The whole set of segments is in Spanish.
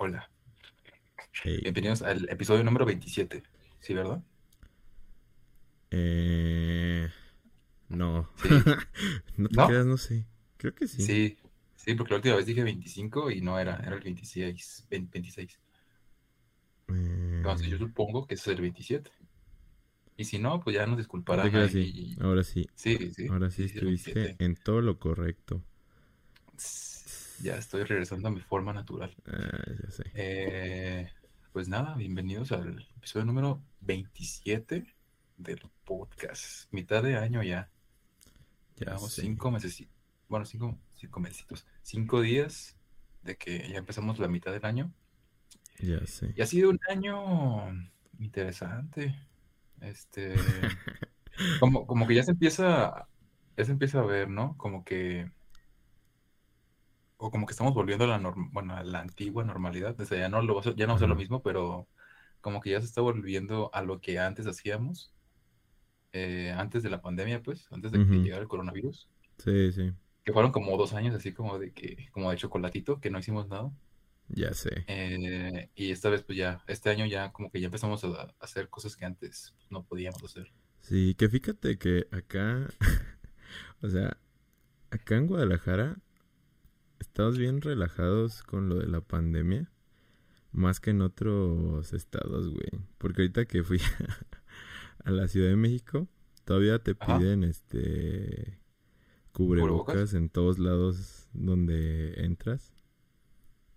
Hola. Hey. Bienvenidos al episodio número 27. ¿Sí, verdad? Eh, no. Sí. no te ¿No? creas, no sé. Creo que sí. Sí. Sí, porque la última vez dije 25 y no era, era el 26. 20 26. Eh, Entonces yo supongo que ese es el 27. Y si no, pues ya nos no disculparán sí. Ahora sí. Sí, sí. Ahora sí el estuviste 27. en todo lo correcto. Ya estoy regresando a mi forma natural. Ah, ya sé. Eh, pues nada, bienvenidos al episodio número 27 del podcast. Mitad de año ya. Ya Llevamos sé. cinco meses. Bueno, cinco, cinco mesecitos. Cinco días de que ya empezamos la mitad del año. Ya sé. Y ha sido un año interesante. Este, como, como que ya se empieza, ya se empieza a ver, ¿no? Como que, o como que estamos volviendo a la norm- bueno, a la antigua normalidad. O sea, ya no lo, ya no va a ser lo mismo, pero como que ya se está volviendo a lo que antes hacíamos, eh, antes de la pandemia, pues, antes de que llegara el coronavirus, Sí, sí. que fueron como dos años así como de que, como de chocolatito, que no hicimos nada. Ya sé. Eh, y esta vez, pues ya, este año ya como que ya empezamos a, a hacer cosas que antes no podíamos hacer. Sí, que fíjate que acá, o sea, acá en Guadalajara estamos bien relajados con lo de la pandemia, más que en otros estados, güey. Porque ahorita que fui a la Ciudad de México, todavía te Ajá. piden este ¿Cubrebocas? cubrebocas en todos lados donde entras.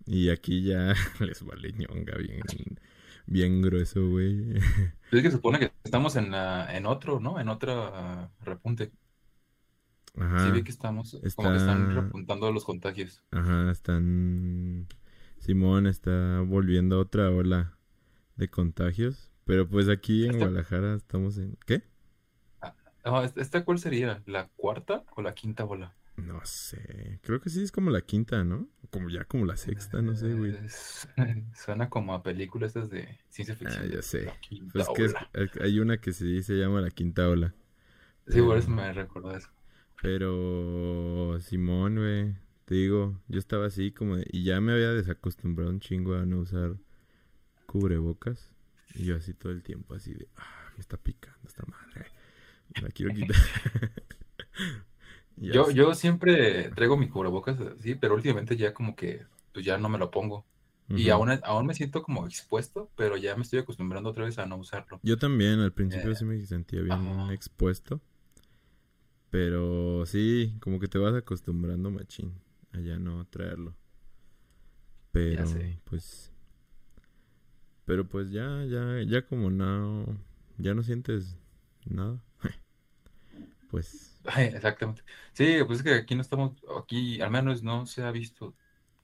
Y aquí ya les vale ñonga bien, bien grueso, güey. Es que se supone que estamos en, la- en otro, ¿no? En otra repunte. Sí Ajá. vi que estamos, como que están Está- repuntando los contagios. Ajá, están... Simón está volviendo a otra ola de contagios. Pero pues aquí en Este- Guadalajara estamos en... ¿Qué? Ah, ¿esta- ¿Esta cuál sería? ¿La cuarta o la quinta ola? No sé. Creo que sí es como la quinta, ¿no? Como ya como la sexta, no sé, güey. Es- Suena como a películas estas de ciencia Ah, ficción. ya sé. Pues que es- hay una que sí se llama la quinta ola. Sí, por eso me recordó eso. Pero Simón, güey, te digo, yo estaba así como de- y ya me había desacostumbrado un chingo a no usar cubrebocas y yo así todo el tiempo así de, ah, me está picando esta madre, me la quiero quitar. Yo, así. yo siempre traigo mi cubrebocas así, pero últimamente ya como que pues ya no me lo pongo. Y aún, aún me siento como expuesto, pero ya me estoy acostumbrando otra vez a no usarlo. Yo también, al principio Eh, sí me sentía bien ajá. expuesto, pero sí, como que te vas acostumbrando machín a ya no traerlo. Pero sé. pues pero pues ya ya ya como no ya no sientes nada. Pues exactamente. Sí, pues es que aquí no estamos, aquí al menos no se ha visto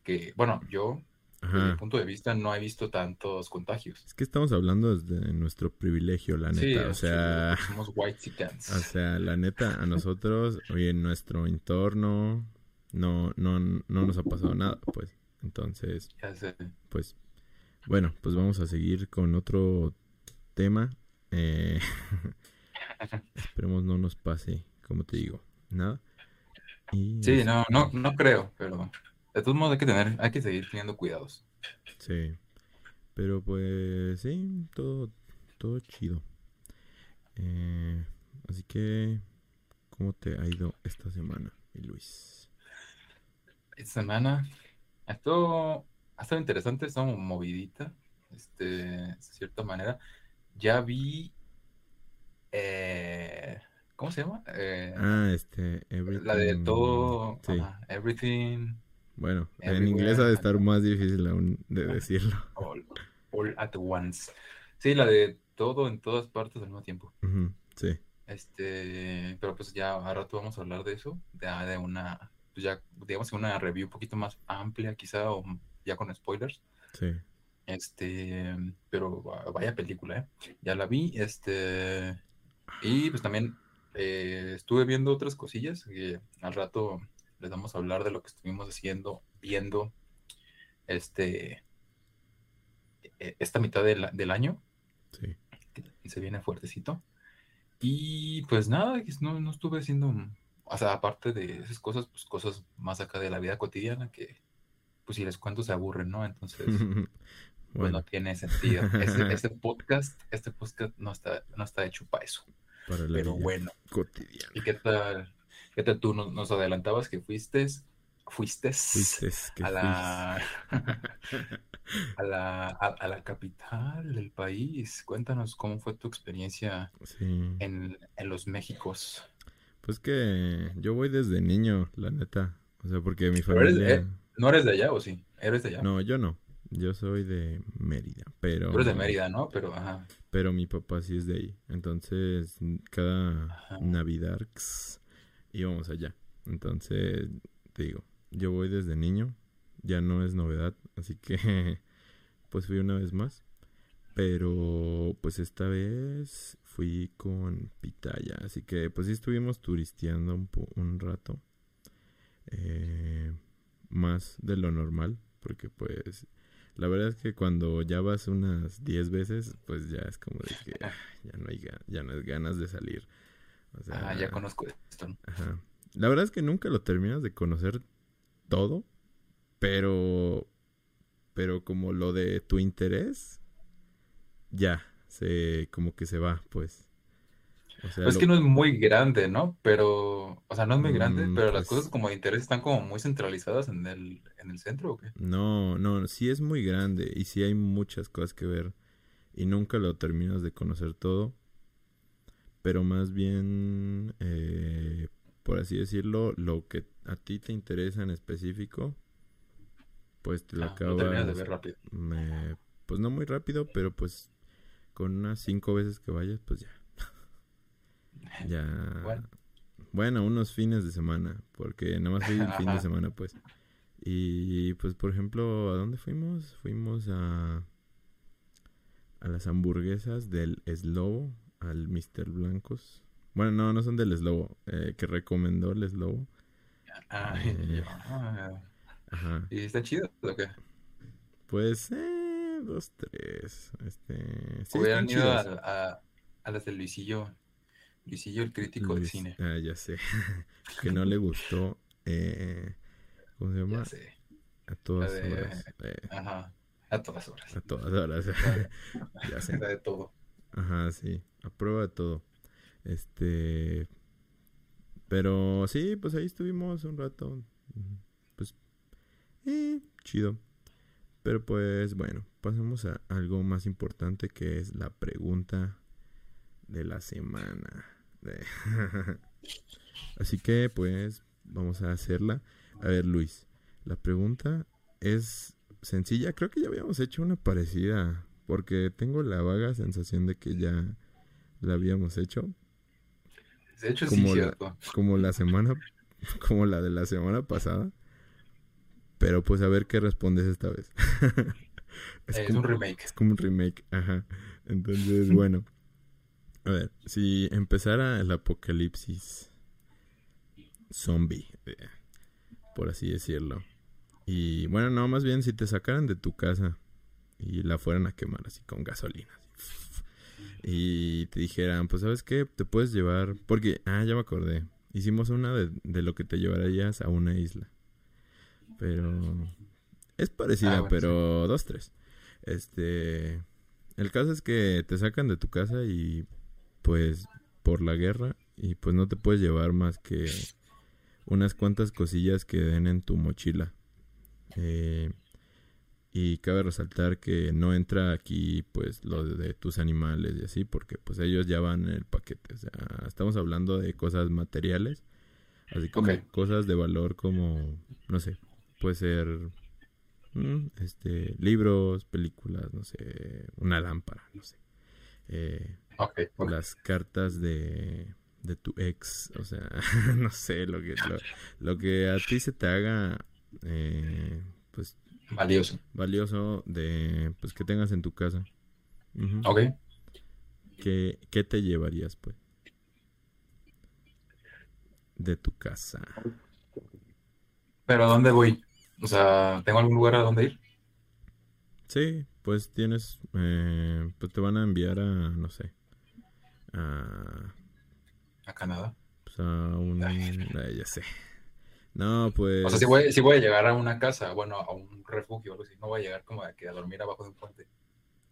que, bueno, yo, desde mi ajá, punto de vista, no he visto tantos contagios. es que estamos hablando desde nuestro privilegio, la Sí, neta, o sea, somos white chickens. O sea, la neta, a nosotros, oye, en nuestro entorno, no, no, no nos ha pasado nada, pues. Entonces, Ya sé. pues, bueno, pues vamos a seguir con otro tema. Eh, esperemos no nos pase, como te digo, nada. Y Sí, no, no, no creo, pero de todos modos hay que tener, hay que seguir teniendo cuidados. sí. Pero pues, sí, todo, todo chido. Eh, así que, ¿cómo te ha ido esta semana, Luis? Esta semana ha estado, ha estado interesante, ha estado movidita, este, de cierta manera. Ya vi, eh, ¿cómo se llama? Eh, Ah, este, la de todo, Sí. ajá, everything, Bueno, en inglés ha de estar más difícil aún de decirlo. all, all at once. Sí, la de todo en todas partes al mismo tiempo. Sí, Este, pero pues ya a rato vamos a hablar de eso, de, de una, pues ya, digamos una review un poquito más amplia quizá, o ya con spoilers. sí. Este, pero va- vaya película, ¿eh? Ya la vi, este, y pues también eh, estuve viendo otras cosillas que al rato les vamos a hablar de lo que estuvimos haciendo, viendo, este, e- esta mitad del, del año, Sí. que se viene fuertecito. Y pues nada, no, no estuve haciendo, o sea, aparte de esas cosas, pues cosas más acá de la vida cotidiana que, pues si les cuento se aburren, ¿no? Entonces, pues no tiene sentido. Este, este, podcast, este podcast no está, no está hecho para eso. Pero bueno. Cotidiana. ¿Y qué tal? ¿Qué tal tú nos, adelantabas que fuiste? Fuiste, a la, a la a, la capital del país. Cuéntanos cómo fue tu experiencia en, en los Méxicos. Pues que yo voy desde niño, la neta. O sea, porque mi familia... Eh, ¿No eres de allá o sí? ¿Eres de allá? No, yo no. Yo soy de Mérida, pero... Tú eres de Mérida, ¿no? Pero, ajá. Pero mi papá sí es de ahí. Entonces, cada Navidad íbamos allá. Entonces, te digo, yo voy desde niño. Ya no es novedad. Así que, pues fui una vez más. Pero, pues esta vez fui con Pitaya. Así que, pues sí estuvimos turisteando un, un rato. Eh, más de lo normal, porque pues la verdad es que cuando ya vas unas 10 veces, pues ya es como de que ya no hay ya no hay ganas de salir. Ah, ya conozco esto. Ajá. La verdad es que nunca lo terminas de conocer todo, pero pero como lo de tu interés ya se como que se va, pues es que no es muy grande, ¿no? Pero, o sea, no es muy grande, mm, pero las cosas pues como de interés están como muy centralizadas en el, en el centro, ¿o qué? No, no, sí es muy grande y sí hay muchas cosas que ver y nunca lo terminas de conocer todo, pero más bien, eh, por así decirlo, lo que a ti te interesa en específico, pues te lo ah, acabas... de ver rápido. pues no muy rápido, pero pues con unas cinco veces que vayas, pues ya ya. Bueno. unos fines de semana, porque nada más fui un fin de semana, pues. Y pues, por ejemplo, ¿a dónde fuimos? Fuimos a a las hamburguesas del Slobo, al Mr. Blancos. Bueno, no, no son del Slobo, eh, que recomendó el Slobo. Eh, ajá. ¿Y está chido o qué? Pues, eh, dos, tres. Este, sí, Hubieran ido a, a, a, las de Luisillo Luisillo, el crítico de cine. Ah, ya sé. que no le gustó. Eh, ¿Cómo se llama? Ya sé. A todas horas. Ajá. A todas horas. A todas horas. ya sé. de todo. Ajá, sí. A prueba de todo. Este. Pero sí, pues ahí estuvimos un rato. Pues. Eh, chido. Pero pues bueno, pasemos a algo más importante que es la pregunta de la semana. Así que pues vamos a hacerla. A ver Luis, la pregunta es sencilla. Creo que ya habíamos hecho una parecida porque tengo la vaga sensación de que ya la habíamos hecho. De hecho, como sí, la, Como la semana, como la de la semana pasada. Pero pues a ver qué respondes esta vez. es, un remake. Es como un remake, ajá. Entonces, bueno. A ver, si empezara el apocalipsis zombie, eh, por así decirlo. Y bueno, no, más bien si te sacaran de tu casa y la fueran a quemar así con gasolina. y te dijeran, pues sabes qué, te puedes llevar, porque, ah, ya me acordé, hicimos una de, de lo que te llevarías a una isla. Pero es parecida, ah, pero dos, tres. Este, el caso es que te sacan de tu casa y pues por la guerra y pues no te puedes llevar más que unas cuantas cosillas que den en tu mochila. Eh, y cabe resaltar que no entra aquí pues lo de, tus animales y así porque pues ellos ya van en el paquete. O sea, estamos hablando de cosas materiales, así como cosas de valor como, no sé, puede ser mm, este libros, películas, no sé, una lámpara, no sé. Eh, las cartas de, de tu ex, o sea, no sé, lo que, lo, que a ti se te haga, eh. Valioso. Valioso de, pues, que tengas en tu casa. Ok. ¿Qué, ¿Qué te llevarías, pues? De tu casa. ¿Pero a dónde voy? O sea, ¿tengo algún lugar a dónde ir? Sí, pues tienes, eh, pues te van a enviar a, no sé, a... ¿A Canadá? Pues a un... ya sé. No, pues. O sea, si voy, si voy a llegar a una casa, bueno, a un refugio o algo así, no voy a llegar como a, que a dormir abajo de un puente.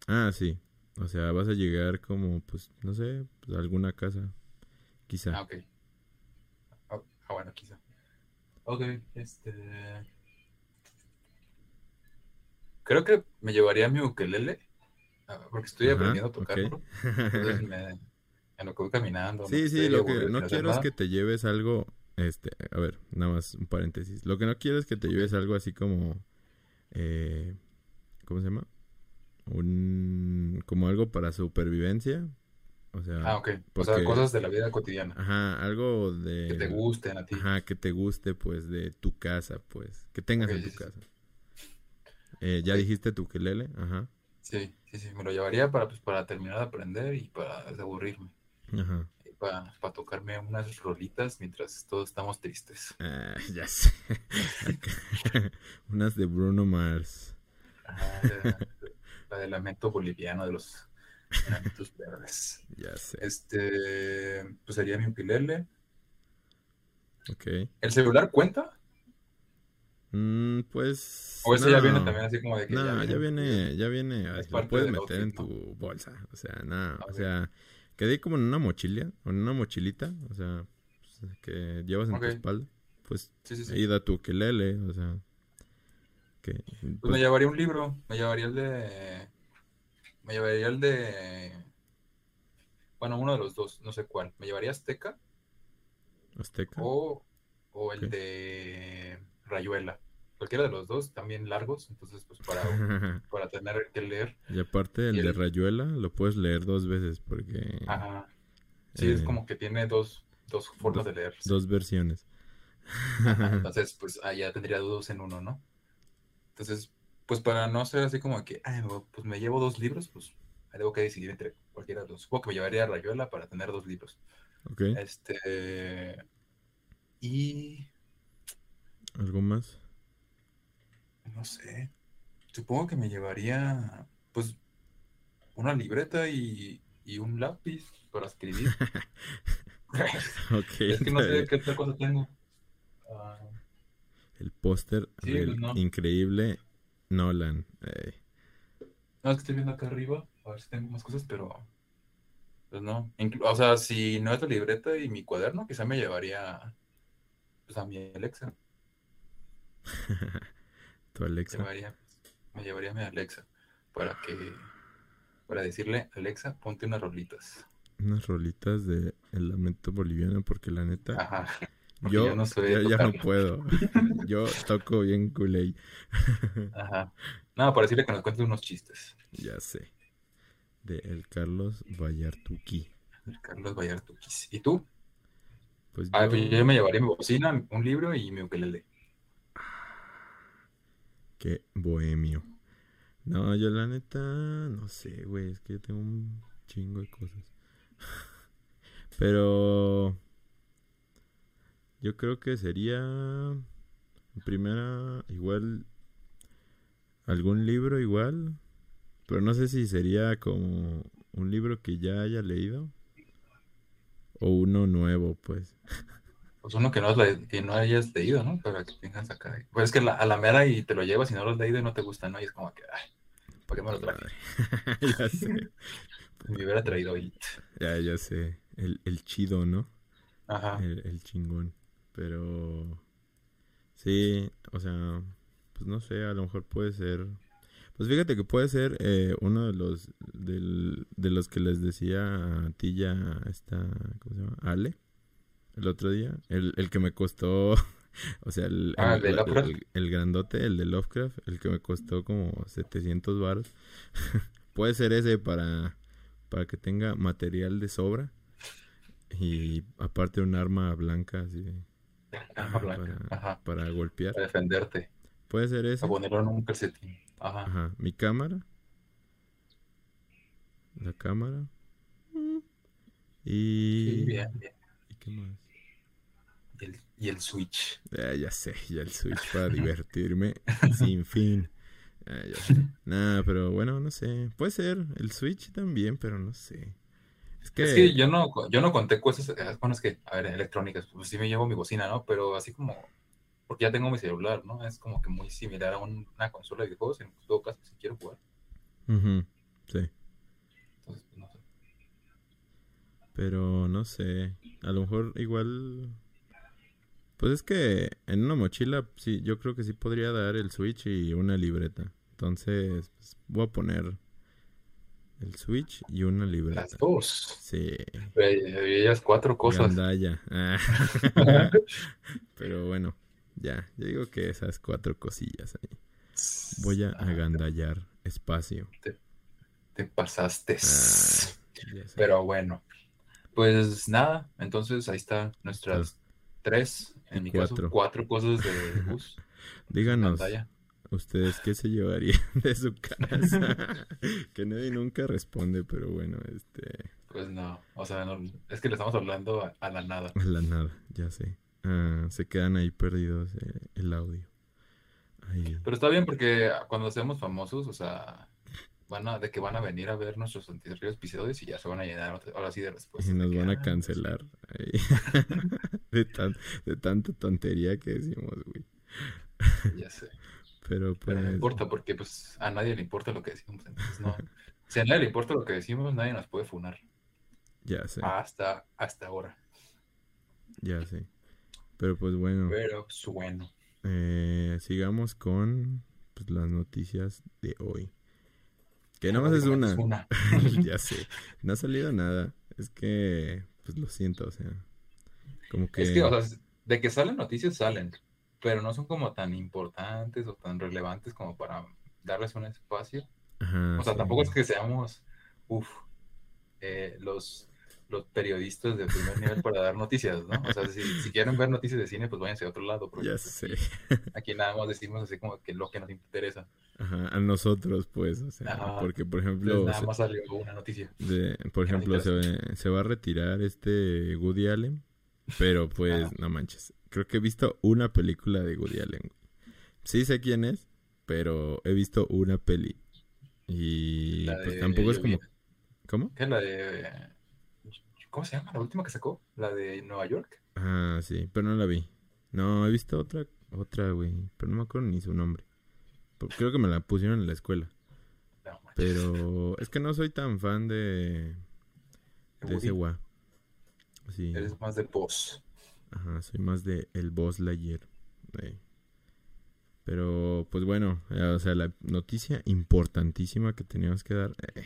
Ah, sí. O sea, vas a llegar como, pues, no sé, pues, a alguna casa. Quizá. Ah, ok. Ah, ah, bueno, quizá. Ok, este. Creo que me llevaría mi ukelele. ah, Porque estoy Ajá, aprendiendo a tocarlo. Entonces me, en lo que voy caminando. Sí, sí, lo que no quiero es que te lleves algo, este, a ver, nada más un paréntesis. Lo que no quiero es que te lleves algo así como, eh, ¿cómo se llama? Un, como algo para supervivencia. O sea, Ah, ok. O sea, cosas de la vida cotidiana. ajá, algo Que te de, gusten a ti. ajá, que te guste, pues, de tu casa, pues, que tengas en tu sí, sí. casa. Eh, ya dijiste tu ukelele, ajá, Sí, sí, sí. Me lo llevaría para, pues, para terminar de aprender y para desaburrirme. ajá. Para, para tocarme unas rolitas mientras todos estamos tristes. Ah, ya sé. Unas de Bruno Mars. Ajá, la, del lamento boliviano de los lamentos verdes. Ya sé. Este, pues sería mi ukulele. Ok. ¿El celular cuenta? Mm, pues. ¿O ese ya viene no. también así como de que No, ya viene, ya viene, Es lo parte puedes meter en ¿no? tu bolsa, o sea, nada, o Ok. sea, quedé como en una mochila, o en una mochilita, o sea, pues, que llevas en tu espalda, pues Sí, sí, sí. ahí da tu ukelele, o sea, que, Pues me pues, llevaría un libro, me llevaría el de... Me llevaría el de... Bueno, uno de los dos, no sé cuál. Me llevaría Azteca azteca, o, o el de Rayuela. Cualquiera de los dos, también largos, entonces pues para, para tener que leer. y aparte el y de el- Rayuela lo puedes leer dos veces porque Ajá. Sí, es Eh, como que tiene dos, dos formas de leer. dos versiones. Ajá, Entonces, pues allá tendría dos en uno, ¿no? Entonces, pues para no ser así como que, ay, pues me llevo dos libros, pues ahí tengo que decidir entre cualquiera de los. Supongo que me llevaría a Rayuela para tener dos libros. Ok, Este. Y. ¿algo más? No sé. Supongo que me llevaría, pues, una libreta y, y un lápiz para escribir. Ok, es que no sé qué otra cosa tengo. Ah, el póster Sí, del pues, no. increíble Nolan. No, es que estoy viendo acá arriba, a ver si tengo más cosas, pero pues no. Inclu- o sea, si no es la libreta y mi cuaderno, quizá me llevaría pues, a mi Alexa. tu Alexa. Llevaría, me llevaría a mi Alexa para que, para decirle, Alexa, ponte unas rolitas. unas rolitas de El Lamento Boliviano porque la neta Ajá. yo yo no ya, ya no puedo. yo toco bien culé, Ajá. No, para decirle que nos cuente unos chistes. ya sé. De el Carlos Vallartuqui. El Carlos Vallartuquis. ¿Y tú? Pues Ah, yo, pues yo me llevaría mi bocina, un libro y mi ukelele. Qué bohemio. No, yo la neta no sé, güey, es que tengo un chingo de cosas. Pero yo creo que sería en primera igual algún libro igual, pero no sé si sería como un libro que ya haya leído o uno nuevo, pues. Pues uno que no, has le- que no hayas leído, ¿no? Para que tengas acá. Pues es que la- a la mera y te lo llevas y no lo has leído y no te gusta, ¿no? Y es como que, ay, ¿para qué me lo traje? ya sé, Me hubiera traído It. ya, ya sé, el, el chido, ¿no? Ajá. el, el chingón. Pero sí, o sea, pues no sé, a lo mejor puede ser. Pues fíjate que puede ser eh, uno de los del- de los que les decía a ti ya esta, ¿cómo se llama? Ale, el otro día, el, el que me costó, o sea, el, Ah, el, ¿el grandote, el de Lovecraft, el que me costó como 700 baros. puede ser ese para para que tenga material de sobra y aparte un arma blanca así de- Arma blanca. para, Ajá. para golpear. Para defenderte. Puede ser ese. A ponerlo en un calcetín. Ajá. Ajá. Mi cámara. La cámara. Y. Sí, bien, bien. ¿Y qué más? Y el, y el Switch. Ah, ya sé, ya el Switch para divertirme sin fin. Ah, ya sé. Nah, pero bueno, no sé. Puede ser el Switch también, pero no sé. Es que, Es que yo no, yo no conté cosas, eh, bueno, es que, a ver, electrónicas, pues sí me llevo mi bocina, ¿no? Pero así como porque ya tengo mi celular, ¿no? Es como que muy similar a un- una consola de videojuegos, en todo caso, si quiero jugar. Sí. Entonces, pues, no sé. Pero no sé. A lo mejor igual. Pues es que en una mochila, sí, yo creo que sí podría dar el Switch y una libreta. Entonces, pues, voy a poner el Switch y una libreta. Las dos. Sí. Eh, Ellas cuatro cosas. Gandalla. Ah. Pero bueno, ya. Yo digo que esas cuatro cosillas ahí. Voy a Ah, agandallar espacio. Te pasaste. Ah. Pero bueno, pues nada, entonces ahí está nuestras tres, en mi Cuatro. caso, cuatro cosas de bus. Díganos. pantalla. ¿Ustedes qué se llevarían de su casa? que nadie nunca responde, pero bueno, este... Pues no, o sea, no, es que le estamos hablando a, a la nada. A la nada, ya sé. Ah, se quedan ahí perdidos eh, el audio. Ahí. Pero está bien porque cuando seamos famosos, o sea, van a, de que van a venir a ver nuestros anteriores episodios y ya se van a llenar ahora sí de respuestas. Y nos van ah, a cancelar. ahí. de, tan, de tanta tontería que decimos, güey. pues, Ya sé. Pero pues... Pero no importa porque pues a nadie le importa lo que decimos. Entonces no. Si a nadie le importa lo que decimos, nadie nos puede funar. Ya sé, Hasta, hasta ahora. ya sé. Pero pues bueno, Pero pues, bueno. eh, sigamos con pues, las noticias de hoy. Que nada más es una. una. ya sé. No ha salido nada. Es que, pues lo siento, o sea. Como que. Es que, o sea, de que salen noticias, salen. Pero no son como tan importantes o tan relevantes como para darles un espacio. Ajá, O sea, sí. tampoco es que seamos, uff, los, los periodistas de primer nivel para dar noticias, ¿no? O sea, si, si quieren ver noticias de cine, pues váyanse a otro lado. Porque Ya pues, sé. aquí nada más decimos así como que lo que nos interesa. Ajá, a nosotros, pues, o sea. Ajá. Porque, por Entonces ejemplo. nada se- más salió una noticia. de- por ejemplo, se, se va a retirar este Woody Allen. Pero, pues, Ajá. no manches. Creo que he visto una película de Woody Allen. Sí sé quién es, pero he visto una peli. Y pues tampoco es como. ¿Cómo? ¿Qué es la de... ¿Cómo se llama? La última que sacó, la de Nueva York. Ah, sí, pero no la vi. No, he visto otra, otra, güey, pero no me acuerdo ni su nombre. Creo que me la pusieron en la escuela. No. Pero es que no soy tan fan de, de ese. Sí, Eres más de voz. ajá, soy más de el Boss eh. Pero, pues bueno, eh, o sea, la noticia importantísima que teníamos que dar, eh,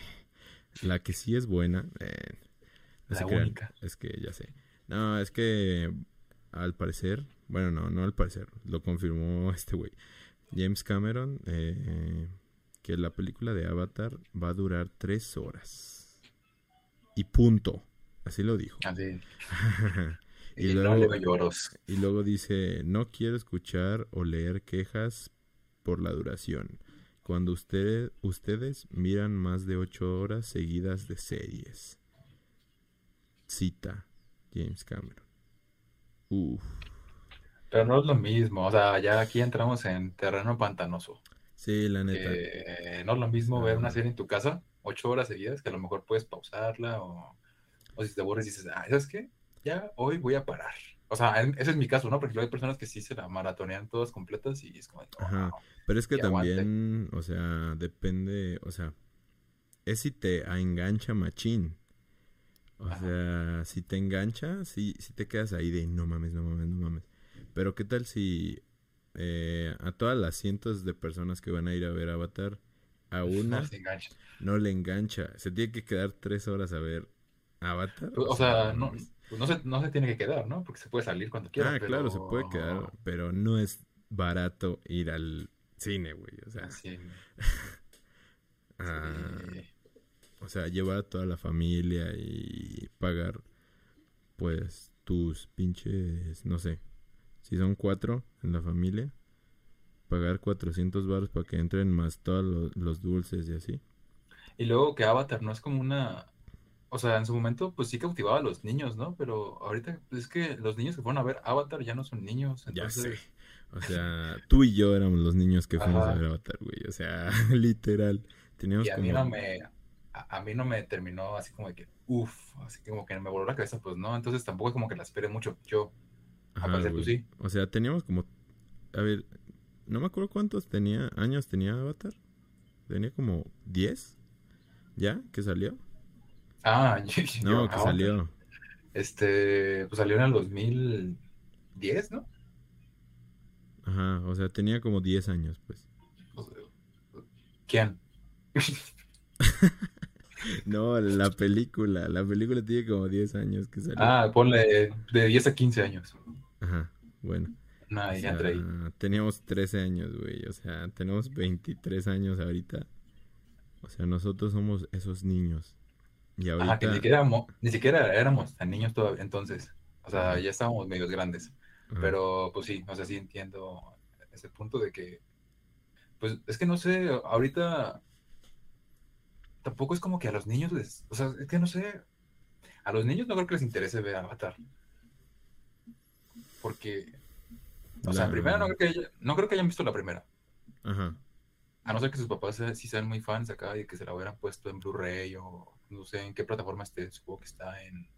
la que sí es buena, eh, La única. es que ya sé. No, es que al parecer, bueno, no, no al parecer, lo confirmó este güey, James Cameron, eh, que la película de Avatar va a durar tres horas. Y punto. Así lo dijo. Así. Y luego- lloros. Y luego dice, no quiero escuchar o leer quejas por la duración. Cuando usted- ustedes miran más de ocho horas seguidas de series. Cita James Cameron. Uf. Pero no es lo mismo. O sea, ya aquí entramos en terreno pantanoso. Sí, la neta. Eh, no es lo mismo ver una Ah. serie en tu casa, ocho horas seguidas, que a lo mejor puedes pausarla o, o si te aburres dices, ah, ¿sabes qué? Ya hoy voy a parar. O sea, en- ese es mi caso, ¿no? Porque hay personas que sí se la maratonean todas completas y es como, no, Ajá. Pero es que aguante. también, o sea, depende, o sea, es si te engancha machín. O Ajá. sea, si te engancha, sí, sí te quedas ahí de no mames, no mames, no mames. Pero qué tal si eh, a todas las cientos de personas que van a ir a ver Avatar, a una no le engancha. Se tiene que quedar tres horas a ver Avatar. O sea, no, pues no, se, no se tiene que quedar, ¿no? Porque se puede salir cuando quiera. Ah, claro, se puede quedar, pero no es barato ir al cine, güey. O sea, ah, sí. O sea, llevar a toda la familia y pagar, pues, tus pinches, no sé, si son cuatro en la familia, pagar 400 baros para que entren más todos los, los dulces y así. Y luego que Avatar no es como una... O sea, en su momento pues sí cautivaba a los niños, ¿no? Pero ahorita pues, es que los niños que fueron a ver Avatar ya no son niños. Ya sé. Entonces, O sea, tú y yo éramos los niños que fuimos a ver Avatar, güey. O sea, literal. Teníamos y a como... mí no me... A, a mí no me terminó así como de que, uff, así como que me voló la cabeza, pues no. Entonces tampoco es como que la esperé mucho yo. Ajá, a parecer tú sí. O sea, teníamos como a ver, no me acuerdo cuántos tenía, años tenía Avatar. Tenía como 10, ¿ya? ¿Que salió? Ah, no, que salió. Este, pues salió en el 2010, ¿no? Ajá, o sea, tenía como 10 años, pues. ¿Quién? no, la película. La película tiene como 10 años que salió. Ah, ponle de 10 a 15 años. Ajá, bueno. No, ya ahí. Teníamos 13 años, güey. O sea, tenemos 23 años ahorita. O sea, nosotros somos esos niños. Y ahorita... Ajá, que ni siquiera, éramos, ni siquiera éramos tan niños todavía entonces. O sea, ya estábamos medios grandes. Pero, pues sí, o sea, sí entiendo ese punto de que, pues es que no sé, ahorita tampoco es como que a los niños les, o sea, es que no sé, a los niños no creo que les interese ver Avatar. Porque, o sea, primero no creo, que no creo que hayan visto la primera. Ajá. A no ser que sus papás sí sean muy fans acá y que se la hubieran puesto en Blu-ray o no sé en qué plataforma esté, supongo que está en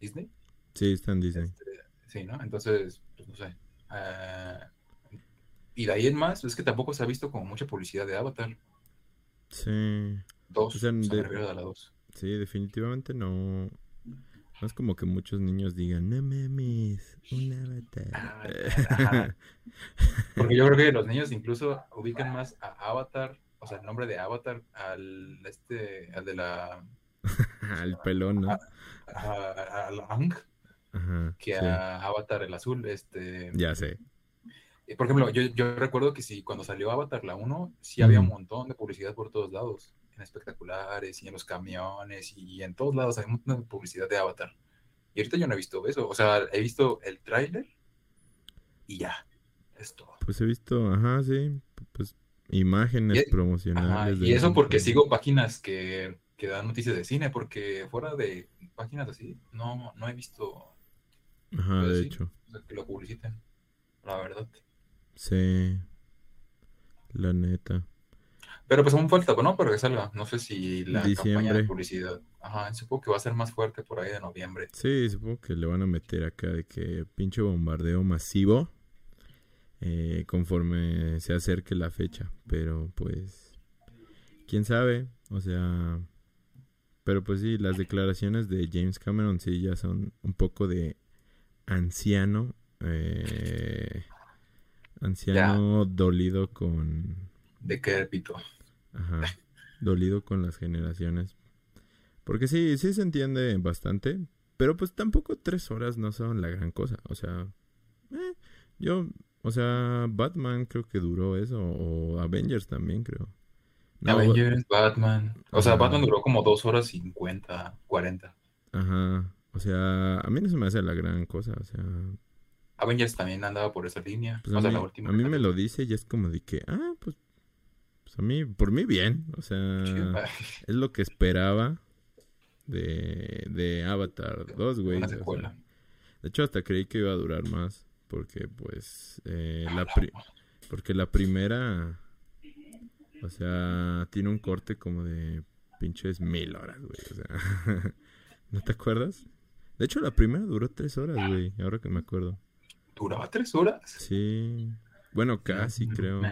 Disney. Sí, está en Disney. Este, sí, ¿no? Entonces, pues no sé. Eh, y de ahí en más, es que tampoco se ha visto como mucha publicidad de Avatar. Sí. Dos. Sí, definitivamente no. No es como que muchos niños digan, no mames, un avatar. Ah, Porque yo creo que los niños incluso ubican más a Avatar, o sea, el nombre de Avatar, al este, al de la. al pelón, ¿no? A, Ang, que a Avatar el azul, este. Ya sé. Por ejemplo, yo, yo recuerdo que sí, cuando salió Avatar la 1, sí había un montón de publicidad por todos lados en espectaculares y en los camiones y en todos lados hay un montón de publicidad de Avatar. Y ahorita yo no he visto eso. O sea, he visto el tráiler y ya. Es todo. Pues he visto, ajá, sí. Pues imágenes promocionales. y eso porque sigo páginas que, que, dan noticias de cine, porque fuera de páginas así, no, no he visto. Ajá, de hecho. que lo publiciten, la verdad. Sí. La neta. Pero pues aún falta, ¿no? Para que salga. No sé si la campaña de publicidad. Ajá, supongo que va a ser más fuerte por ahí de noviembre. Sí, supongo que le van a meter acá de que pinche bombardeo masivo eh, conforme se acerque la fecha. Pero pues, quién sabe. O sea, pero pues sí, las declaraciones de James Cameron sí ya son un poco de anciano. Eh, anciano dolido con... De qué pito. Ajá. Dolido con las generaciones. Porque sí, sí se entiende bastante. Pero pues tampoco tres horas no son la gran cosa. O sea, eh, yo, o sea, Batman creo que duró eso. O Avengers también creo. Avengers, Batman. O sea, Batman duró como dos horas cincuenta, cuarenta. Ajá. O sea, a mí no se me hace la gran cosa. O sea, Avengers también andaba por esa línea. Pues a, mí, a mí me lo dice y es como de que, ah, pues pues, a mí, por mí bien, o sea, es lo que esperaba de, de Avatar 2, güey. de hecho, hasta creí que iba a durar más, porque pues eh, la porque la primera, o sea, tiene un corte como de pinches mil horas, güey, o sea, ¿no te acuerdas? De hecho, la primera duró tres horas, güey, ahora que me acuerdo. ¿Duraba tres horas? Sí. Bueno, casi creo.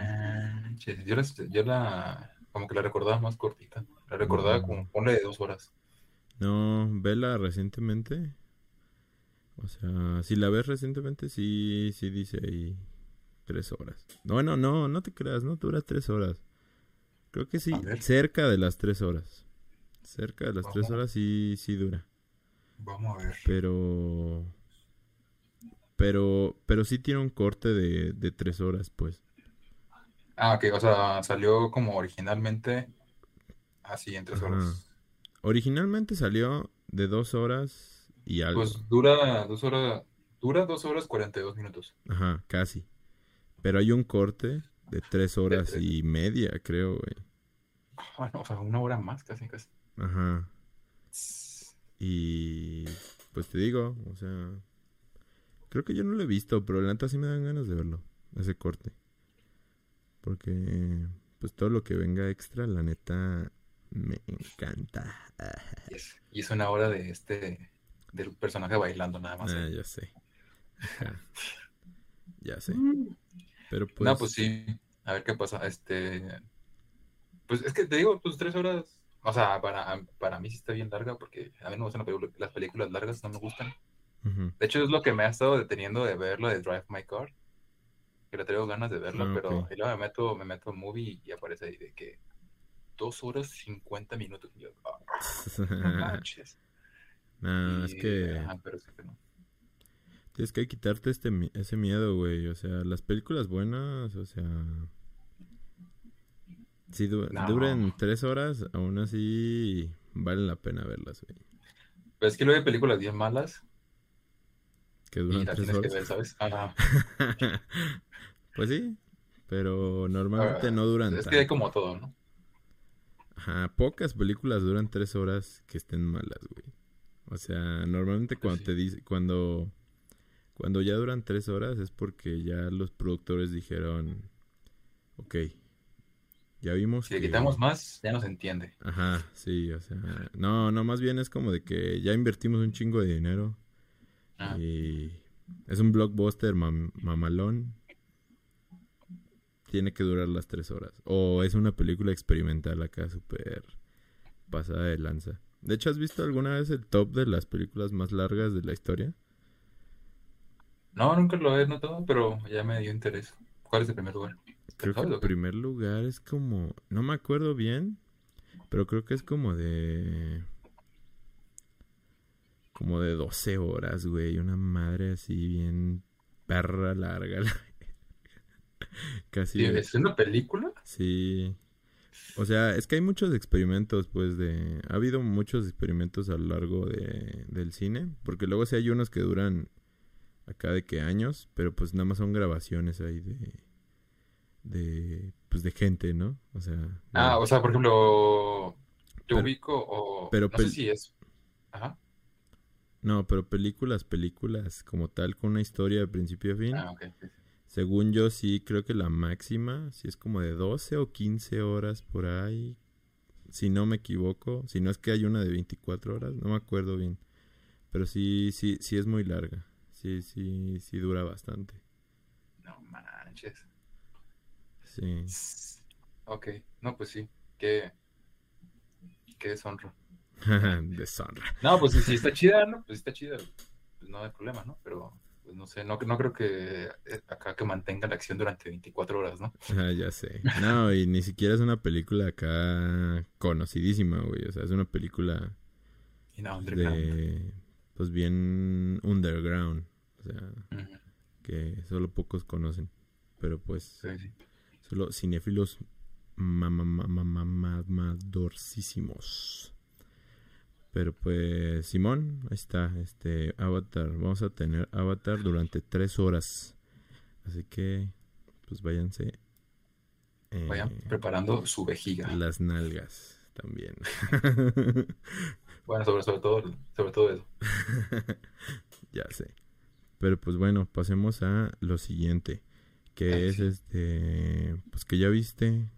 Yo la, yo la, como que la recordaba más cortita. La recordaba como, ponle de dos horas. No, vela recientemente. O sea, si la ves recientemente, sí, sí dice ahí tres horas. Bueno, no, no te creas, no dura tres horas. Creo que sí, cerca de las tres horas. Cerca de las tres horas sí, sí dura. Vamos a ver. Pero pero, pero sí tiene un corte de, de tres horas, pues. Ah, ok, o sea, salió como originalmente así en tres horas. Originalmente salió de dos horas y algo. Pues dura dos horas, dura dos horas cuarenta y dos minutos. Ajá, casi. Pero hay un corte de tres horas y media, creo, güey. Bueno, o sea, una hora más, casi, casi. Ajá. Y pues te digo, o sea, Creo que yo no lo he visto, pero la neta sí me dan ganas de verlo, ese corte. Porque, pues todo lo que venga extra, la neta, me encanta. Y es una hora de este, del personaje bailando nada más. Ah, ya sé. ya sé. Pero pues... No, pues sí, a ver qué pasa. Este, pues es que te digo, pues tres horas, o sea, para, para mí sí está bien larga porque a mí no me gustan las películas largas, no me gustan. De hecho, es lo que me ha estado deteniendo de ver lo de Drive My Car. Que le traigo ganas de verlo, Ah, pero y luego me meto, me meto en movie y aparece ahí de que dos horas 50 minutos. Y yo, ah, no. Nah, es Y, que ajá, pero sí que no. tienes que quitarte este, ese miedo, güey. O sea, las películas buenas, o sea... Si du- No. duren tres horas, aún así vale la pena verlas, güey. Pero es que luego hay películas bien malas Que duran tres que horas. ver, ¿sabes? Ajá. pues sí, pero normalmente Ah, no duran Es que hay como todo, ¿no? Ajá, pocas películas duran tres horas que estén malas, güey. O sea, normalmente Pues cuando sí. te dice, cuando, cuando ya duran tres horas es porque ya los productores dijeron, ok, ya vimos Si le que... quitamos más, ya no se entiende. Ajá, sí, o sea, no, no, más bien es como de que ya invertimos un chingo de dinero Ah, y es un blockbuster mam- mamalón. Tiene que durar las tres horas. O es una película experimental acá súper pasada de lanza. De hecho, ¿has visto alguna vez el top de las películas más largas de la historia? No, nunca lo he notado, pero ya me dio interés. ¿Cuál es el primer lugar? Creo que ¿Sabes el primer lugar es como... No me acuerdo bien, pero creo que es como de... Como de 12 horas, güey. Una madre así bien perra larga. Casi... ¿Es una película? Sí. O sea, es que hay muchos experimentos, pues, de... Ha habido muchos experimentos a lo largo de, del cine, porque luego sí hay unos que duran acá de que años, pero pues nada más son grabaciones ahí de... De... Pues de gente, ¿no? O sea... Ah, o sea, por ejemplo, yo Pero- ubico o pero no sé si es. Ajá. No, pero películas, películas como tal, con una historia de principio a fin. Ah, ok. sí, sí. Según yo, sí, creo que la máxima, sí es como de 12 o 15 horas por ahí. Si no me equivoco. Si no es que hay una de 24 horas, no me acuerdo bien. Pero sí, sí, sí es muy larga. Sí, sí, sí dura bastante. No manches. Sí. Ok, no, pues sí. Qué, qué deshonra. Deshonra. No, pues si, si está chida, ¿no? Pues si está chida. Pues no hay problema, ¿no? Pero, pues no sé, no, no creo que eh, acá que mantenga la acción durante 24 horas, ¿no? Ah, ya sé. No, y ni siquiera es una película acá conocidísima, güey. O sea, es una película no, de... Pues bien underground. O sea, que solo pocos conocen. Pero pues... sí, sí. Solo cinéfilos mamadorcísimos. Pero pues, Simón, ahí está, este Avatar. Vamos a tener Avatar durante tres horas. Así que, pues váyanse. eh, Vayan preparando su vejiga. las nalgas también. Bueno, sobre, sobre todo, sobre todo eso. ya sé. Pero pues bueno, pasemos a lo siguiente. Que es sí. este. Pues que ya viste.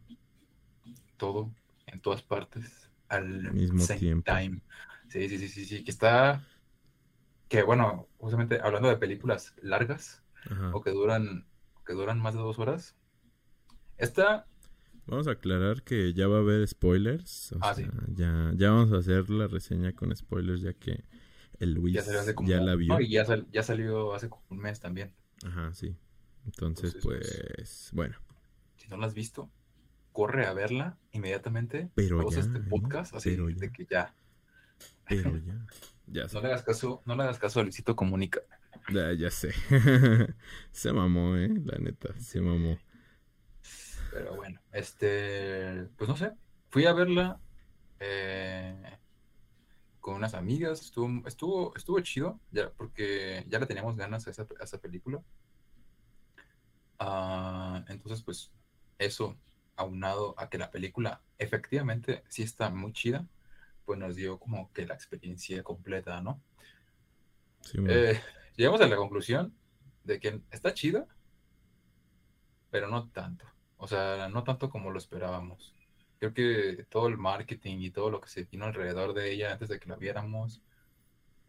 Todo, en todas partes, al Mismo same tiempo. time. Sí, sí, sí, sí, sí, que está, que bueno, justamente hablando de películas largas Ajá. o que duran, que duran más de dos horas, esta, Vamos a aclarar que ya va a haber spoilers. o Ah, sea, sí. ya, ya vamos a hacer la reseña con spoilers ya que el Luis ya salió hace como, ya la vio. no, y ya, sal- ya salió hace como un mes también. Ajá, sí. Entonces, Entonces, pues, bueno. Si no la has visto, corre a verla inmediatamente. Pero ya, este ¿eh? podcast, así Pero de ya. que ya. Pero ya. No le hagas caso, no le hagas caso a Luisito Comunica. Ya, ya sé. se mamó, ¿eh? La neta, se mamó. Pero bueno, este, pues no sé, fui a verla eh, con unas amigas, estuvo, estuvo, estuvo chido, ya, porque ya le teníamos ganas a esa, a esa película. Ah, entonces, pues, eso aunado a que la película efectivamente sí está muy chida, pues nos dio como que la experiencia completa, ¿no? Sí. Eh, llegamos a la conclusión de que está chida, pero no tanto. O sea, no tanto como lo esperábamos. Creo que todo el marketing y todo lo que se vino alrededor de ella antes de que la viéramos,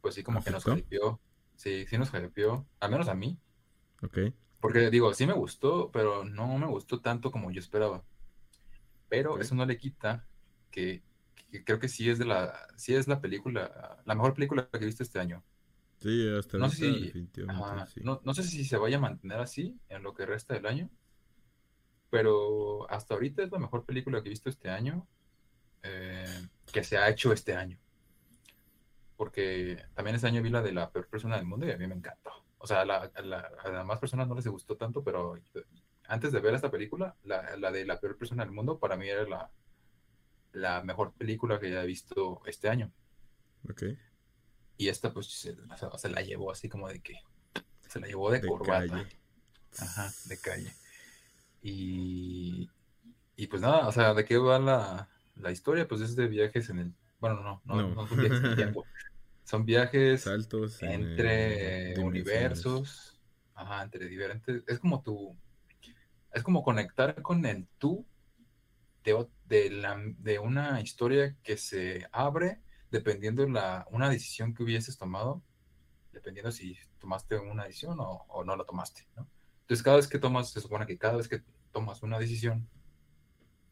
pues sí como que nos hypeó. Sí, sí nos hypeó, al menos a mí, ok. Porque digo, sí me gustó, pero no me gustó tanto como yo esperaba. Pero eso no le quita que, creo que sí es de la, sí es la película, la mejor película que he visto este año. Sí, hasta no sé si, no, no, sé si se vaya a mantener así en lo que resta del año, pero hasta ahorita es la mejor película que he visto este año, eh, que se ha hecho este año. Porque también este año vi la de la peor persona del mundo y a mí me encantó. O sea, la, a las más personas no les gustó tanto, pero antes de ver esta película, la, la de la peor persona del mundo, para mí era la, la mejor película que he visto este año. Ok. Y esta, pues, se, se, la llevó así como de que. Se la llevó de, corbata. Ajá, de calle. Y. Y pues nada, o sea, ¿de qué va la, la historia? Pues es de viajes en el. Bueno, no, no, no, son viajes en el tiempo. Son viajes Saltos entre universos. Ajá, entre diferentes. Es como tu. Es como conectar con el tú de, la, de una historia que se abre dependiendo la una decisión que hubieses tomado, dependiendo si tomaste una decisión o, no la tomaste, ¿no? Entonces, cada vez que tomas, se supone que cada vez que tomas una decisión,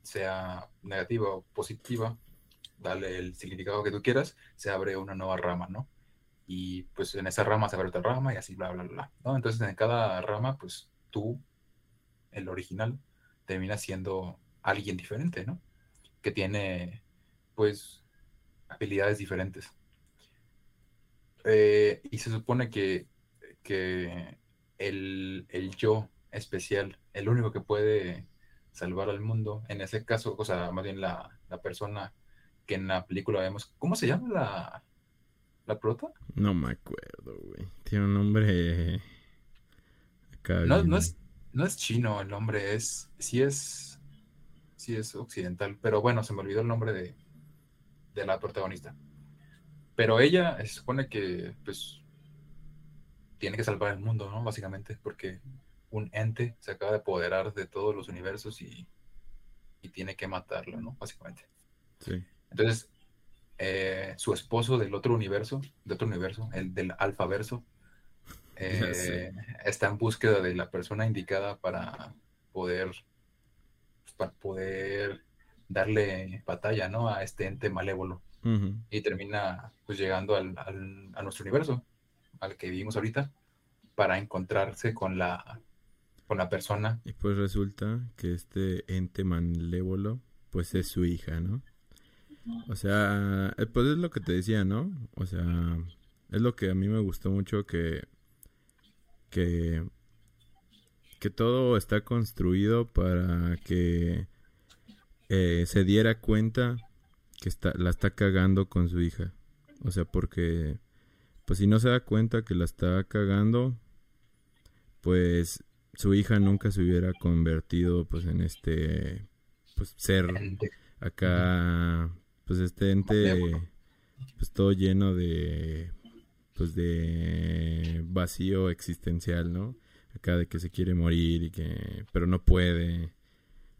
sea negativa o positiva, dale el significado que tú quieras, se abre una nueva rama, ¿no? Y pues en esa rama se abre otra rama y así, bla, bla, bla, ¿no? Entonces, en cada rama, pues tú, el original, termina siendo alguien diferente, ¿no? Que tiene, pues, habilidades diferentes. Eh, y se supone que, que el, yo especial, el único que puede salvar al mundo, en ese caso, o sea, más bien la, persona que en la película vemos, ¿cómo se llama la, la prota? No me acuerdo, güey. Tiene un nombre... no, no, es, no es chino el nombre, es, sí es sí es occidental, pero bueno, se me olvidó el nombre de, de la protagonista. Pero ella se supone que, pues, tiene que salvar el mundo, ¿no? Básicamente, porque un ente se acaba de apoderar de todos los universos y, y tiene que matarlo, ¿no? Básicamente. Sí. Entonces, eh, su esposo del otro universo, de otro universo, el del alfaverso, eh, está en búsqueda de la persona indicada para poder para poder darle batalla, ¿no? A este ente malévolo. Y termina pues llegando al, a nuestro universo, al que vivimos ahorita, para encontrarse con la, con la persona. Y pues resulta que este ente malévolo, pues es su hija, ¿no? O sea, eh, pues es lo que te decía, ¿no? O sea, es lo que a mí me gustó mucho que que que todo está construido para que eh, se diera cuenta que está, la está cagando con su hija. O sea, porque, pues si no se da cuenta que la está cagando, pues su hija nunca se hubiera convertido pues en este pues ser acá pues este ente pues todo lleno de pues de vacío existencial, ¿no? acá de que se quiere morir y que pero no puede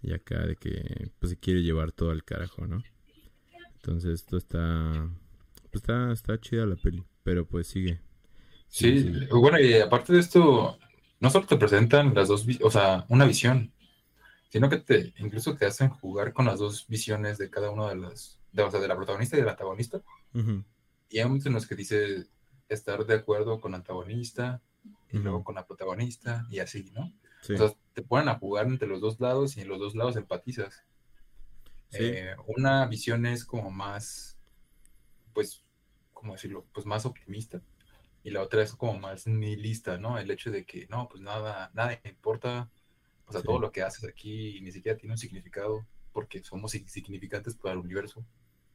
y acá de que pues se quiere llevar todo al carajo, ¿no? Entonces esto está pues, está está chida la peli, pero pues sigue. Sí, bueno, y aparte de esto no solo te presentan las dos, o sea, una visión, sino que te incluso te hacen jugar con las dos visiones de cada uno de las de, o sea, de la protagonista y del antagonista. Y hay momentos en los que dice estar de acuerdo con el antagonista, y luego con la protagonista y así, ¿no? Entonces te ponen a jugar entre los dos lados y en los dos lados empatizas. Eh, una visión es como más, pues, ¿cómo decirlo? Pues más optimista y la otra es como más nihilista, ¿no? El hecho de que no, pues nada, nada importa, o sea, todo lo que haces aquí ni siquiera tiene un significado porque somos insignificantes para el universo.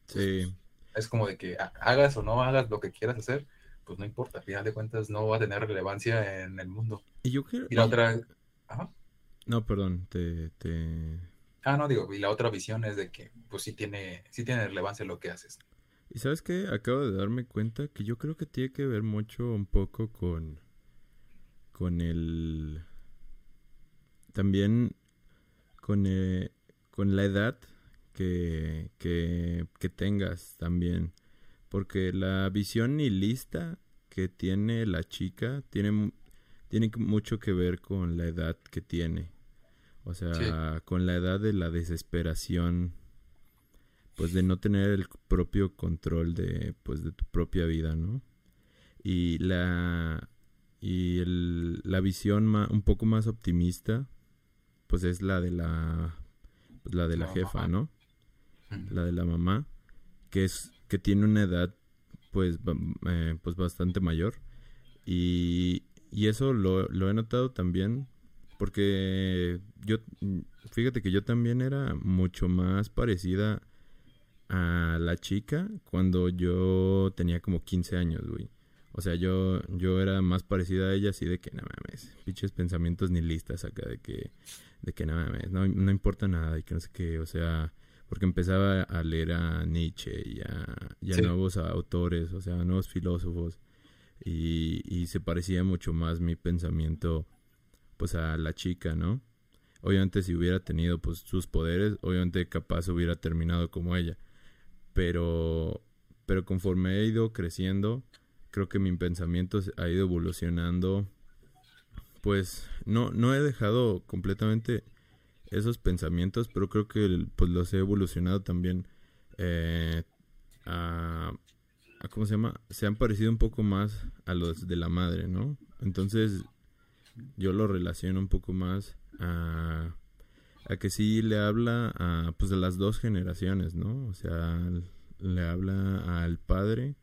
Sí. es como de que hagas o no hagas lo que quieras hacer, pues no importa, al final de cuentas no va a tener relevancia en el mundo. Y yo creo... Y la otra... Ajá. No, perdón, te, te... Ah, no, digo, y la otra visión es de que pues sí tiene, sí tiene relevancia lo que haces. Y sabes qué, acabo de darme cuenta que yo creo que tiene que ver mucho un poco con... con el... también con, eh, con la edad que, que, que tengas también. Porque la visión nihilista que tiene la chica tiene tiene mucho que ver con la edad que tiene. O sea, con la edad de la desesperación, pues de no tener el propio control de, pues, de tu propia vida, ¿no? Y la, y el, la visión un poco más optimista, pues es la de la, pues, la de la jefa, ¿no? La de la mamá, que es, que tiene una edad, pues, eh, pues bastante mayor. Y, y eso lo, lo he notado también porque yo, fíjate que yo también era mucho más parecida a la chica cuando yo tenía como 15 años, güey. O sea, yo, yo era más parecida a ella así de que, no mames, pinches pensamientos ni listas acá de que, de que no mames, no, no importa nada y que no sé qué, o sea, porque empezaba a leer a Nietzsche y a, nuevos autores, o sea, nuevos filósofos y, y se parecía mucho más mi pensamiento pues a la chica, ¿no? Obviamente si hubiera tenido pues sus poderes, obviamente capaz hubiera terminado como ella. Pero pero conforme he ido creciendo, creo que mi pensamiento ha ido evolucionando. Pues no no he dejado completamente esos pensamientos, pero creo que pues los he evolucionado también eh, a, a, ¿cómo se llama? Se han parecido un poco más a los de la madre, ¿no? Entonces yo lo relaciono un poco más a, a que sí le habla a pues de las dos generaciones, ¿no? O sea, le habla al padre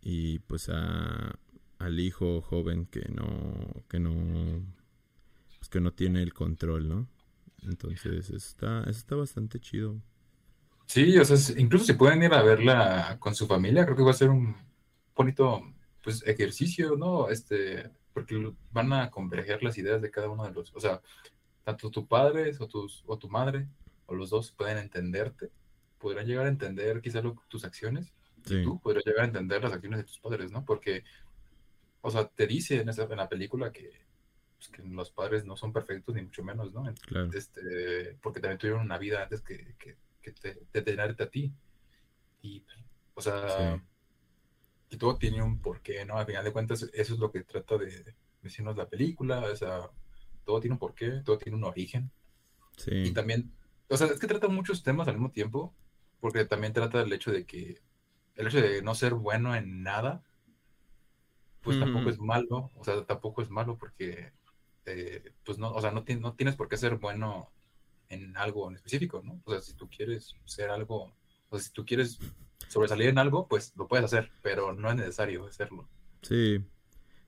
y pues a al hijo joven que no que no pues que no tiene el control, ¿no? Entonces, está está bastante chido. Sí, o sea, incluso si pueden ir a verla con su familia, creo que va a ser un bonito pues ejercicio, ¿no? Este porque van a converger las ideas de cada uno de los, o sea, tanto tu padre o, tus, o tu madre o los dos pueden entenderte, podrán llegar a entender quizás tus acciones, y tú podrás llegar a entender las acciones de tus padres, ¿no? Porque, o sea, te dice en, esa, en la película que, pues, que los padres no son perfectos, ni mucho menos, ¿no? Este, porque también tuvieron una vida antes que, que, que te, de tenerte a ti. Y, o sea, y todo tiene un porqué, ¿no? Al final de cuentas, eso es lo que trata de decirnos la película, o sea, todo tiene un porqué, todo tiene un origen. Sí. Y también, o sea, es que trata muchos temas al mismo tiempo, porque también trata del hecho de que, el hecho de no ser bueno en nada, pues tampoco es malo, o sea, tampoco es malo porque, eh, pues no, o sea, no, no tienes por qué ser bueno en algo en específico, ¿no? O sea, si tú quieres ser algo, o sea, si tú quieres sobresalir en algo, pues lo puedes hacer, pero no es necesario hacerlo. Sí,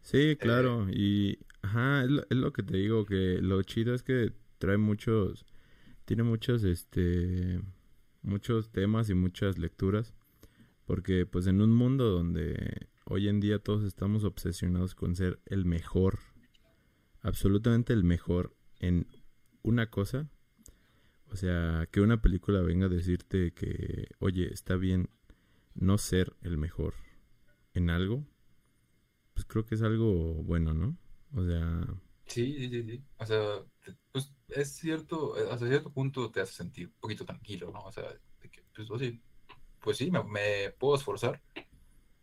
sí, eh, claro. y, ajá, es lo, que te digo, que lo chido es que trae muchos, tiene muchos, este, muchos temas y muchas lecturas. Porque pues en un mundo donde hoy en día todos estamos obsesionados con ser el mejor, absolutamente el mejor en una cosa, o sea, que una película venga a decirte que, oye, está bien no ser el mejor en algo, pues creo que es algo bueno, ¿no? O sea... Sí, sí, sí, sí. O sea, pues es cierto, eh, hasta cierto punto te hace sentir un poquito tranquilo, ¿no? O sea, de que, pues, pues sí, me, puedo esforzar,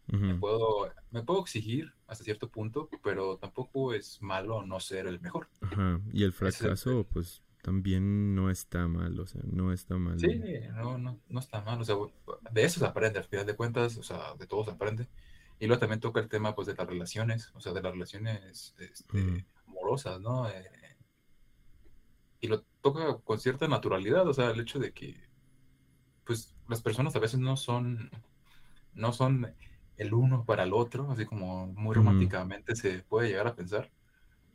me, puedo, me puedo exigir hasta cierto punto, pero tampoco es malo no ser el mejor. Ajá, y el fracaso, pues también no está mal, o sea, no está mal. Sí, no, no, no está mal, o sea, de eso se aprende, al final de cuentas, o sea, de todo se aprende. Y luego también toca el tema, pues, de las relaciones, o sea, de las relaciones este, amorosas, ¿no? Eh, y lo toca con cierta naturalidad, o sea, el hecho de que, pues, las personas a veces no son, no son el uno para el otro, así como muy románticamente se puede llegar a pensar.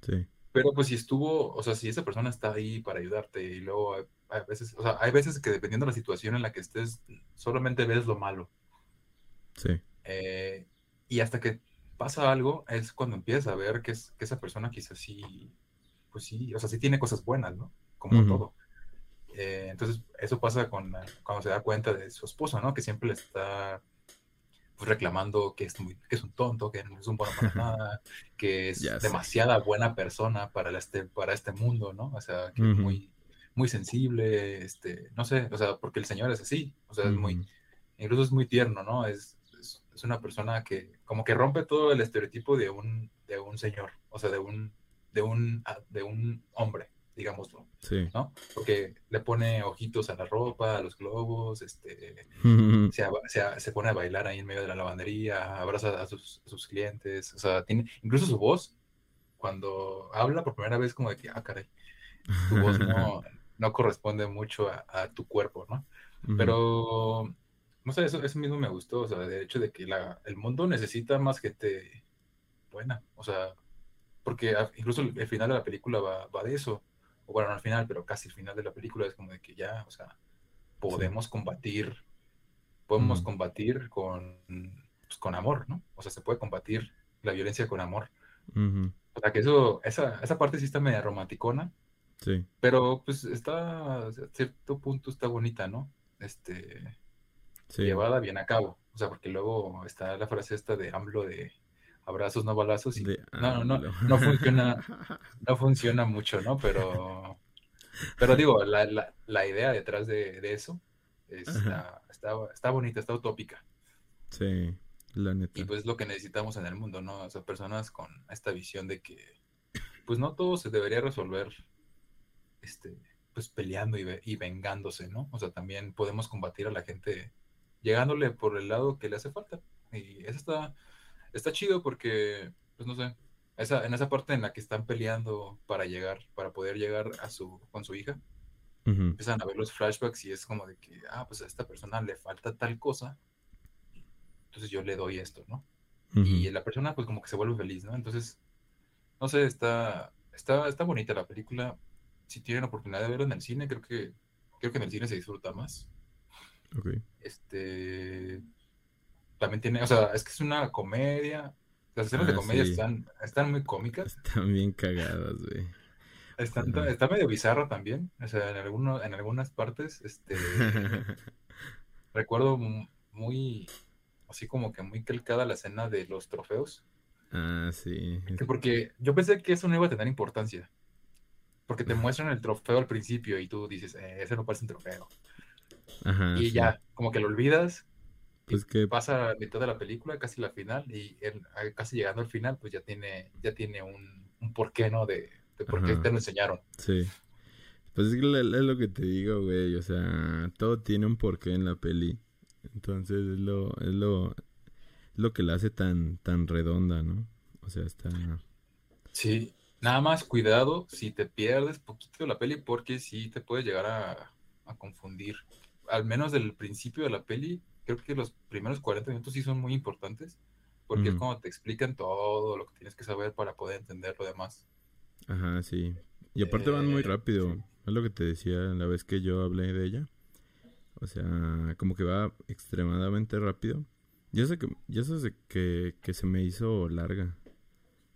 Sí. Pero pues si estuvo, o sea, si esa persona está ahí para ayudarte y luego hay, veces, o sea, hay veces que dependiendo de la situación en la que estés, solamente ves lo malo. Sí. Eh, y hasta que pasa algo es cuando empiezas a ver que, es, que esa persona quizás sí, pues sí, o sea, sí tiene cosas buenas, ¿no? Como todo. Eh, entonces, eso pasa con, cuando se da cuenta de su esposo, ¿no? Que siempre le está pues, reclamando que es, muy, que es un tonto, que no es un bueno para nada, que es demasiada buena persona para este, para este mundo, ¿no? O sea, que es muy, muy sensible, este, no sé, o sea, porque el señor es así, o sea, es muy, incluso es muy tierno, ¿no? Es, es, una persona que como que rompe todo el estereotipo de un, de un señor, o sea, de un, de un, ah, de un hombre, digámoslo. Sí. ¿no? Porque le pone ojitos a la ropa, a los globos, este, se, se, se, pone a bailar ahí en medio de la lavandería, abraza a sus, a sus, clientes, o sea, tiene, incluso su voz, cuando habla por primera vez, como de que, ah, caray, tu voz no, no corresponde mucho a, a, tu cuerpo, ¿no? Pero, no sé, eso, eso mismo me gustó, o sea, de hecho de que la, el mundo necesita más gente buena, o sea, porque incluso el final de la película va, va de eso o bueno, no al final, pero casi al final de la película es como de que ya, o sea, podemos combatir, podemos combatir con, pues, con amor, ¿no? O sea, se puede combatir la violencia con amor. O sea, que eso, esa, esa parte sí está media romanticona. Sí. Pero pues está, a cierto punto está bonita, ¿no? Este, llevada bien a cabo. O sea, porque luego está la frase esta de AMLO de abrazos, no balazos. Y, no, no, no, no funciona, no funciona mucho, ¿no? Pero, pero digo, la, la, la idea detrás de, de eso está, está, está, bonita, está utópica. Sí, la neta. Y pues lo que necesitamos en el mundo, ¿no? O sea, personas con esta visión de que, pues no todo se debería resolver, este, pues peleando y, y vengándose, ¿no? O sea, también podemos combatir a la gente llegándole por el lado que le hace falta. Y eso está, está chido porque, pues no sé, esa, en esa parte en la que están peleando para llegar, para poder llegar a su, con su hija, empiezan a ver los flashbacks y es como de que, ah, pues a esta persona le falta tal cosa, entonces yo le doy esto, ¿no? Y la persona pues como que se vuelve feliz, ¿no? Entonces, no sé, está, está, está bonita la película. Si tienen oportunidad de verla en el cine, creo que, creo que en el cine se disfruta más. Ok. Este, también tiene, o sea, es que es una comedia. Las escenas de ah, comedia están, están muy cómicas. Están bien cagadas, güey. Está medio bizarro también. O sea, en, alguno, en algunas partes, este. recuerdo muy. Así como que muy calcada la escena de los trofeos. Ah, sí. Porque yo pensé que eso no iba a tener importancia. Porque te muestran el trofeo al principio y tú dices, eh, ese no parece un trofeo. Ajá, y ya, como que lo olvidas pues que pasa a mitad de la película, casi la final, y casi llegando al final, pues ya tiene, ya tiene un, un porqué, ¿no? De, de por qué te lo enseñaron. Sí. Pues es, es lo que te digo, güey. O sea, todo tiene un porqué en la peli. Entonces es lo, es lo, lo que la hace tan, tan redonda, ¿no? O sea, está. Sí. Nada más cuidado si te pierdes poquito de la peli, porque sí te puede llegar a, a confundir. Al menos del principio de la peli, creo que los primeros 40 minutos sí son muy importantes, porque es como te explican todo lo que tienes que saber para poder entender lo demás. Ajá, sí. Y aparte van muy eh, rápido. Es lo que te decía la vez que yo hablé de ella. O sea, como que va extremadamente rápido. Yo sé que, yo sé que, que se me hizo larga.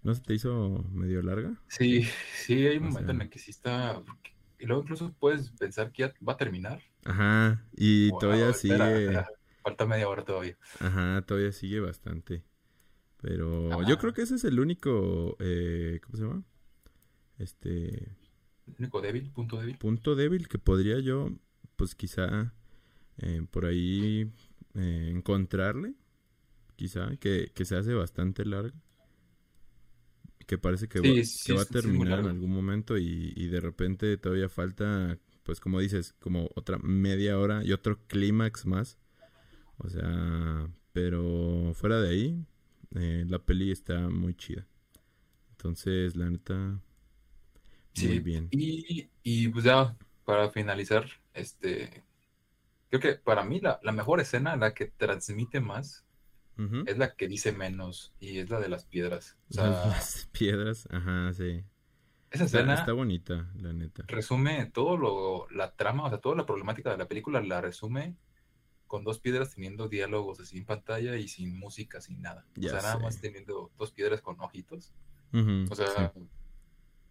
¿No se te hizo medio larga? Sí, sí, hay un momento en el que sí está... Y luego incluso puedes pensar que ya va a terminar. Ajá, y todavía sigue... Falta media hora todavía. Ajá, todavía sigue bastante. Pero yo creo que ese es el único, eh, ¿cómo se llama? Este... Único débil, punto débil. Punto débil que podría yo, pues quizá, eh, por ahí eh, encontrarle. Quizá, que, que se hace bastante largo. Que parece que, va, va a terminar en algún momento y, y de repente todavía falta, pues como dices, como otra media hora y otro clímax más o sea, pero fuera de ahí, eh, la peli está muy chida. Entonces, la neta, muy bien. Y, y pues ya, para finalizar, este, creo que para mí la, la mejor escena, la que transmite más, es la que dice menos y es la de las piedras. O sea, las piedras, ajá, sí. Esa escena está, bonita, la neta. Resume todo lo, la trama, o sea, toda la problemática de la película la resume con dos piedras teniendo diálogos así en pantalla y sin música, sin nada. o sea, nada más teniendo dos piedras con ojitos. o sea,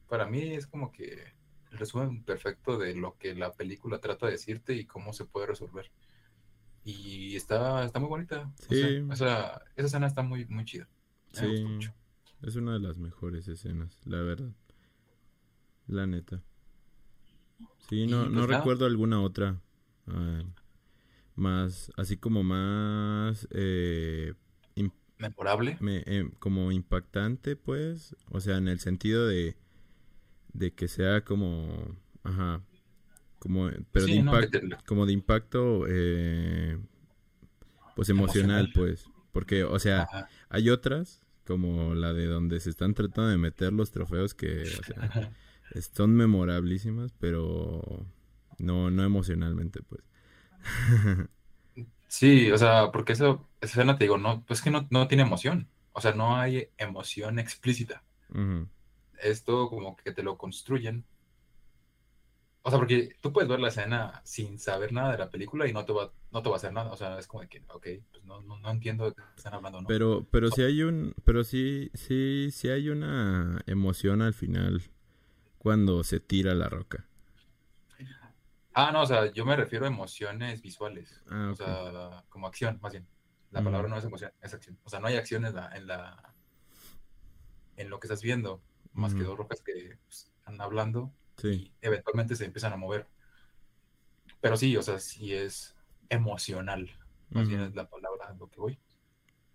para mí es como que el resumen perfecto de lo que la película trata de decirte y cómo se puede resolver. Y está, está muy bonita. Sí. O sea, esa, escena está muy, muy chida. sí. Es una de las mejores escenas, la verdad. La neta. Sí, no, no pues recuerdo alguna otra. Ah, más, así como más, eh, memorable. me, eh, como impactante, pues. O sea, en el sentido de, de que sea como, ajá, como, pero de ¿no? Que impacto, te- como de impacto, eh, pues emocional, Emocional. pues. Porque, o sea, Ajá. hay otras, como la de donde se están tratando de meter los trofeos que, o sea, son memorablísimas, pero no, no emocionalmente, pues. Sí, o sea, porque eso, esa escena te digo, no, pues que no, no tiene emoción. O sea, no hay emoción explícita. Ujú, Esto como que te lo construyen. O sea, porque tú puedes ver la escena sin saber nada de la película y no te va, no te va a hacer nada. O sea, es como de que, ok, pues no, no, no entiendo de qué están hablando, ¿no? Pero, pero sí hay un, pero sí, sí, sí hay una emoción al final cuando se tira la roca. Ah, no, o sea, yo me refiero a emociones visuales. Ah, O sea, como acción, más bien. La Ujú. palabra no es emoción, es acción. O sea, no hay acción en la, en la, en lo que estás viendo, más que Ujú. dos rocas que pues, están hablando Sí, y eventualmente se empiezan a mover. Pero sí, o sea, sí es emocional. Más bien Ujú. es la palabra lo que voy.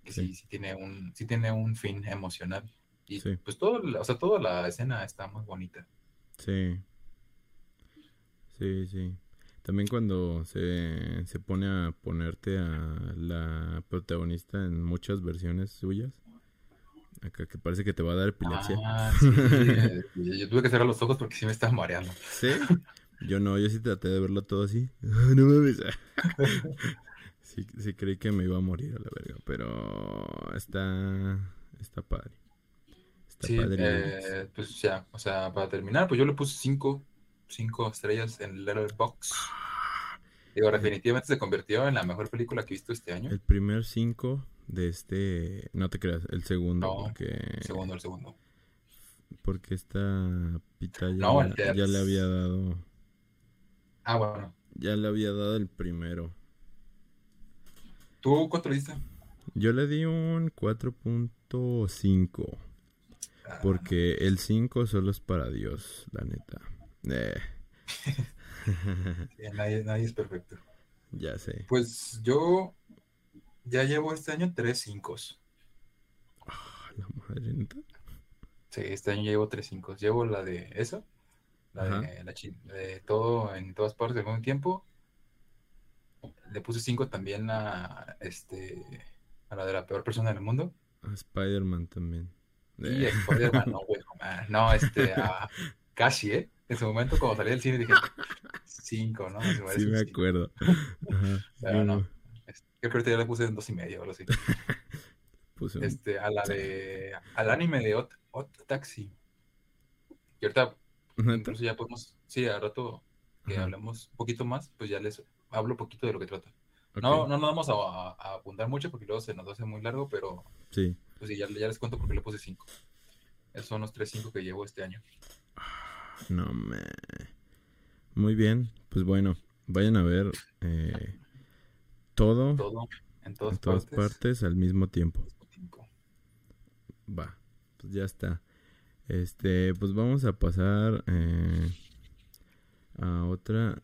Que Sí. sí, sí tiene un, sí tiene un fin emocional. Y Sí. pues todo, o sea, toda la escena está muy bonita. sí. Sí, sí. También cuando se, se pone a ponerte a la protagonista en muchas versiones suyas. Acá que parece que te va a dar epilepsia. Ah, sí, eh, yo tuve que cerrar los ojos porque sí me estaba mareando. ¿Sí? Yo no, yo sí traté de verlo todo así. No mames. Sí, sí creí que me iba a morir a la verga, pero está está padre. Está Sí, padre. eh, pues ya, o sea, para terminar, pues yo le puse cinco, cinco estrellas en Letterboxd. Digo, definitivamente se convirtió en la mejor película que he visto este año. El primer cinco de este, no te creas, el segundo, No, porque El segundo, el segundo. porque esta pita ya, No, el ya le había dado, Ah, bueno. ya le había dado el primero. ¿Tú cuánto le diste? Yo le di un 4.5. Ah, Porque el 5 solo es para Dios, la neta. Eh, sí, nadie, nadie es perfecto. ya sé. Pues yo ya llevo este año tres cinco. Ah, la madre neta. Sí, este año llevo tres cinco. Llevo la de eso, la Ajá. de, la de todo en todas partes al mismo tiempo. Le puse cinco también a, este, a la de la peor persona del mundo. A Spider-Man también. Y Eh, a Spider-Man, no, güey, no, este, a casi, ¿eh? En su momento, cuando salí del cine, dije cinco, ¿no? Sí me acuerdo. Ajá. Pero no. Este, Creo que ahorita ya le puse en dos y medio o algo así. puse un- Este, a la de, al anime de Hot, Hot Taxi. Y ahorita ¿Neta? incluso ya podemos, sí, al rato que Ajá. hablemos un poquito más, pues ya les hablo un poquito de lo que trata. No, no nos vamos a, a- a abundar mucho porque luego se nos hace muy largo, pero Sí. pues sí, ya, ya les cuento porque le puse cinco. Esos son los tres cinco que llevo este año. No me. Muy bien. Pues bueno, vayan a ver eh, todo Todo, en todas, en todas partes. partes al mismo tiempo. al mismo tiempo. Va, pues ya está. Este, pues vamos a pasar eh, a otra